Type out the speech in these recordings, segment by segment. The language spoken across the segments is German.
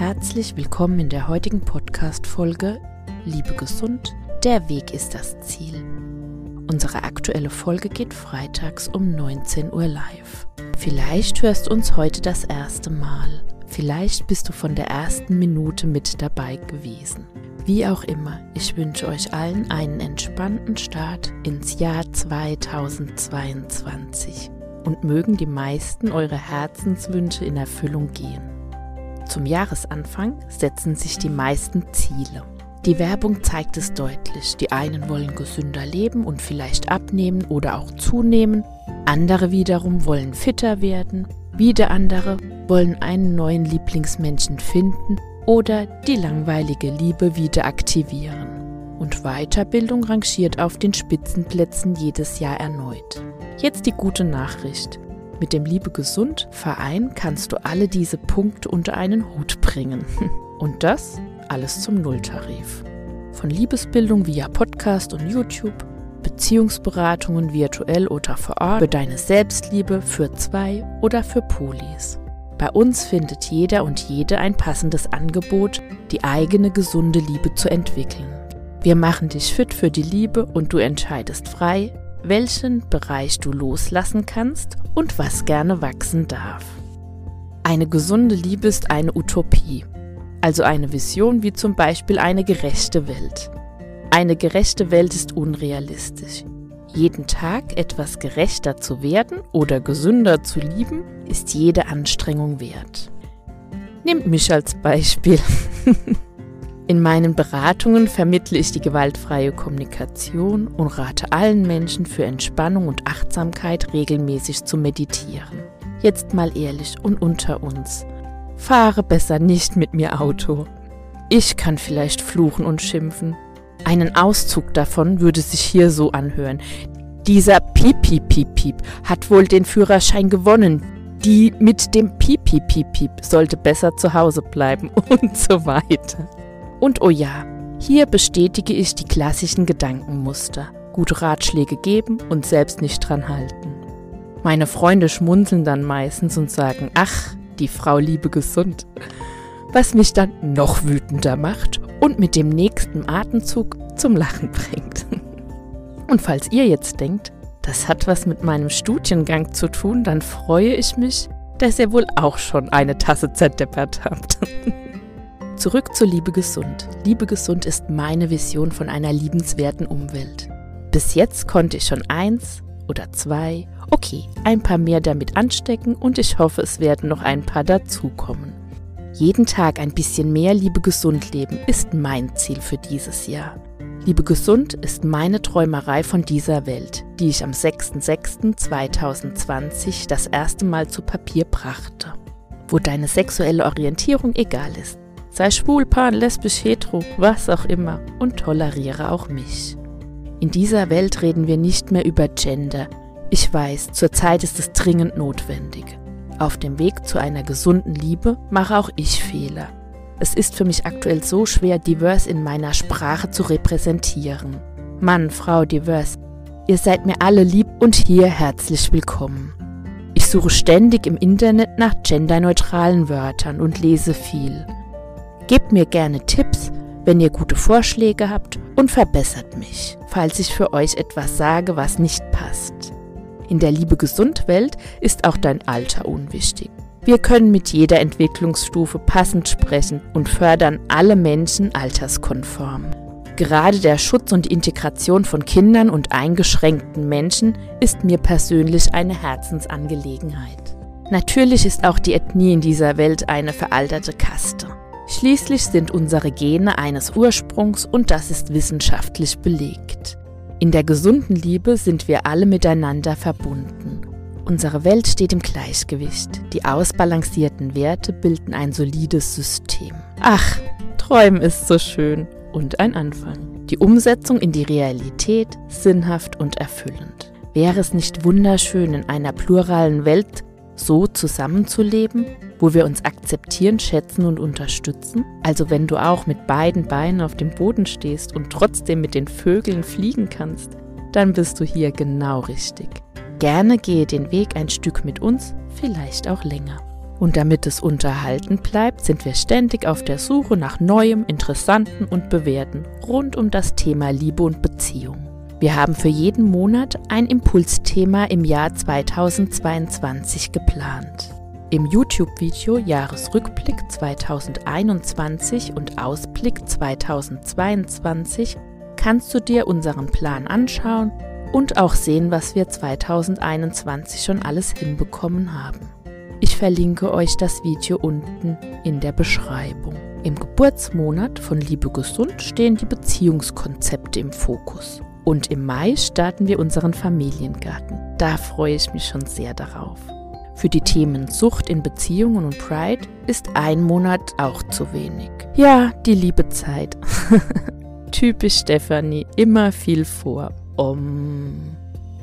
Herzlich willkommen in der heutigen Podcast-Folge Liebe gesund, der Weg ist das Ziel. Unsere aktuelle Folge geht freitags um 19 Uhr live. Vielleicht hörst du uns heute das erste Mal. Vielleicht bist du von der ersten Minute mit dabei gewesen. Wie auch immer, ich wünsche euch allen einen entspannten Start ins Jahr 2022 und mögen die meisten eure Herzenswünsche in Erfüllung gehen. Zum Jahresanfang setzen sich die meisten Ziele. Die Werbung zeigt es deutlich. Die einen wollen gesünder leben und vielleicht abnehmen oder auch zunehmen. Andere wiederum wollen fitter werden. Wieder andere wollen einen neuen Lieblingsmenschen finden oder die langweilige Liebe wieder aktivieren. Und Weiterbildung rangiert auf den Spitzenplätzen jedes Jahr erneut. Jetzt die gute Nachricht. Mit dem Liebe Gesund Verein kannst du alle diese Punkte unter einen Hut bringen. Und das alles zum Nulltarif. Von Liebesbildung via Podcast und YouTube, Beziehungsberatungen virtuell oder vor Ort für deine Selbstliebe, für zwei oder für Polis. Bei uns findet jeder und jede ein passendes Angebot, die eigene gesunde Liebe zu entwickeln. Wir machen dich fit für die Liebe und du entscheidest frei, welchen Bereich du loslassen kannst und was gerne wachsen darf. Eine gesunde Liebe ist eine Utopie, also eine Vision wie zum Beispiel eine gerechte Welt. Eine gerechte Welt ist unrealistisch. Jeden Tag etwas gerechter zu werden oder gesünder zu lieben, ist jede Anstrengung wert. Nehmt mich als Beispiel. In meinen Beratungen vermittle ich die gewaltfreie Kommunikation und rate allen Menschen für Entspannung und Achtsamkeit regelmäßig zu meditieren. Jetzt mal ehrlich und unter uns. Fahre besser nicht mit mir Auto. Ich kann vielleicht fluchen und schimpfen. Einen Auszug davon würde sich hier so anhören. Dieser Piep, Piep, Piep, Piep hat wohl den Führerschein gewonnen. Die mit dem Piep, Piep, Piep, Piep sollte besser zu Hause bleiben und so weiter. Und oh ja, hier bestätige ich die klassischen Gedankenmuster. Gute Ratschläge geben und selbst nicht dran halten. Meine Freunde schmunzeln dann meistens und sagen, ach, die Frau liebe gesund. Was mich dann noch wütender macht und mit dem nächsten Atemzug zum Lachen bringt. Und falls ihr jetzt denkt, das hat was mit meinem Studiengang zu tun, dann freue ich mich, dass ihr wohl auch schon eine Tasse zerdeppert habt. Zurück zur Liebe gesund. Liebe gesund ist meine Vision von einer liebenswerten Umwelt. Bis jetzt konnte ich schon eins oder zwei, okay, ein paar mehr damit anstecken und ich hoffe, es werden noch ein paar dazukommen. Jeden Tag ein bisschen mehr Liebe gesund leben ist mein Ziel für dieses Jahr. Liebe gesund ist meine Träumerei von dieser Welt, die ich am 6.6.2020 das erste Mal zu Papier brachte. Wo deine sexuelle Orientierung egal ist. Sei schwul, pan, lesbisch, hetero, was auch immer und toleriere auch mich. In dieser Welt reden wir nicht mehr über Gender. Ich weiß, zurzeit ist es dringend notwendig. Auf dem Weg zu einer gesunden Liebe mache auch ich Fehler. Es ist für mich aktuell so schwer, divers in meiner Sprache zu repräsentieren. Mann, Frau, divers, ihr seid mir alle lieb und hier herzlich willkommen. Ich suche ständig im Internet nach genderneutralen Wörtern und lese viel. Gebt mir gerne Tipps, wenn ihr gute Vorschläge habt und verbessert mich, falls ich für euch etwas sage, was nicht passt. In der Liebe gesund Welt ist auch dein Alter unwichtig. Wir können mit jeder Entwicklungsstufe passend sprechen und fördern alle Menschen alterskonform. Gerade der Schutz und Integration von Kindern und eingeschränkten Menschen ist mir persönlich eine Herzensangelegenheit. Natürlich ist auch die Ethnie in dieser Welt eine veralterte Kaste. Schließlich sind unsere Gene eines Ursprungs und das ist wissenschaftlich belegt. In der gesunden Liebe sind wir alle miteinander verbunden. Unsere Welt steht im Gleichgewicht. Die ausbalancierten Werte bilden ein solides System. Ach, Träumen ist so schön und ein Anfang. Die Umsetzung in die Realität sinnhaft und erfüllend. Wäre es nicht wunderschön, in einer pluralen Welt so zusammenzuleben, wo wir uns akzeptieren, schätzen und unterstützen? Also wenn du auch mit beiden Beinen auf dem Boden stehst und trotzdem mit den Vögeln fliegen kannst, dann bist du hier genau richtig. Gerne gehe den Weg ein Stück mit uns, vielleicht auch länger. Und damit es unterhalten bleibt, sind wir ständig auf der Suche nach Neuem, Interessanten und Bewährten rund um das Thema Liebe und Beziehung. Wir haben für jeden Monat ein Impulsthema im Jahr 2022 geplant. Im YouTube-Video Jahresrückblick 2021 und Ausblick 2022 kannst du dir unseren Plan anschauen und auch sehen, was wir 2021 schon alles hinbekommen haben. Ich verlinke euch das Video unten in der Beschreibung. Im Geburtsmonat von Liebe Gesund stehen die Beziehungskonzepte im Fokus. Und im Mai starten wir unseren Familiengarten. Da freue ich mich schon sehr darauf. Für die Themen Sucht in Beziehungen und Pride ist ein Monat auch zu wenig. Ja, die Liebezeit. Typisch Stephanie, immer viel vor. Um.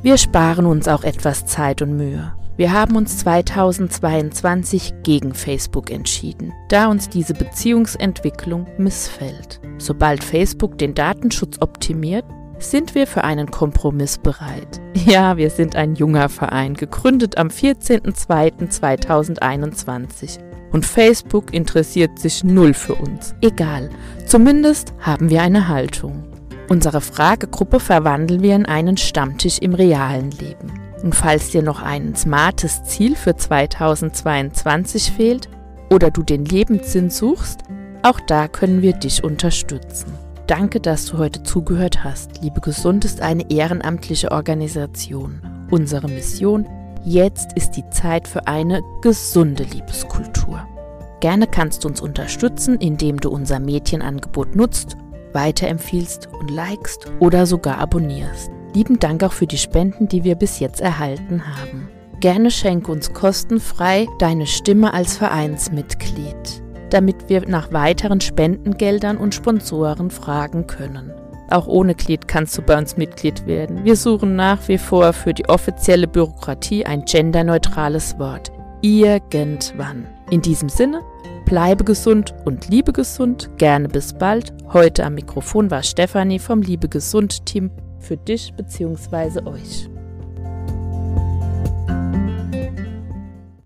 Wir sparen uns auch etwas Zeit und Mühe. Wir haben uns 2022 gegen Facebook entschieden, da uns diese Beziehungsentwicklung missfällt. Sobald Facebook den Datenschutz optimiert, sind wir für einen Kompromiss bereit. Ja, wir sind ein junger Verein, gegründet am 14.02.2021. Und Facebook interessiert sich null für uns. Egal, zumindest haben wir eine Haltung. Unsere Fragegruppe verwandeln wir in einen Stammtisch im realen Leben. Und falls dir noch ein smartes Ziel für 2022 fehlt oder du den Lebenssinn suchst, auch da können wir dich unterstützen. Danke, dass du heute zugehört hast. Liebe Gesund ist eine ehrenamtliche Organisation. Unsere Mission, jetzt ist die Zeit für eine gesunde Liebeskultur. Gerne kannst du uns unterstützen, indem du unser Mädchenangebot nutzt, weiterempfiehlst und likest oder sogar abonnierst. Lieben Dank auch für die Spenden, die wir bis jetzt erhalten haben. Gerne schenke uns kostenfrei deine Stimme als Vereinsmitglied damit wir nach weiteren Spendengeldern und Sponsoren fragen können. Auch ohne Glied kannst du bei uns Mitglied werden. Wir suchen nach wie vor für die offizielle Bürokratie ein genderneutrales Wort. Irgendwann. In diesem Sinne, bleibe gesund und liebe gesund. Gerne bis bald. Heute am Mikrofon war Stefanie vom Liebe Gesund Team für dich bzw. euch.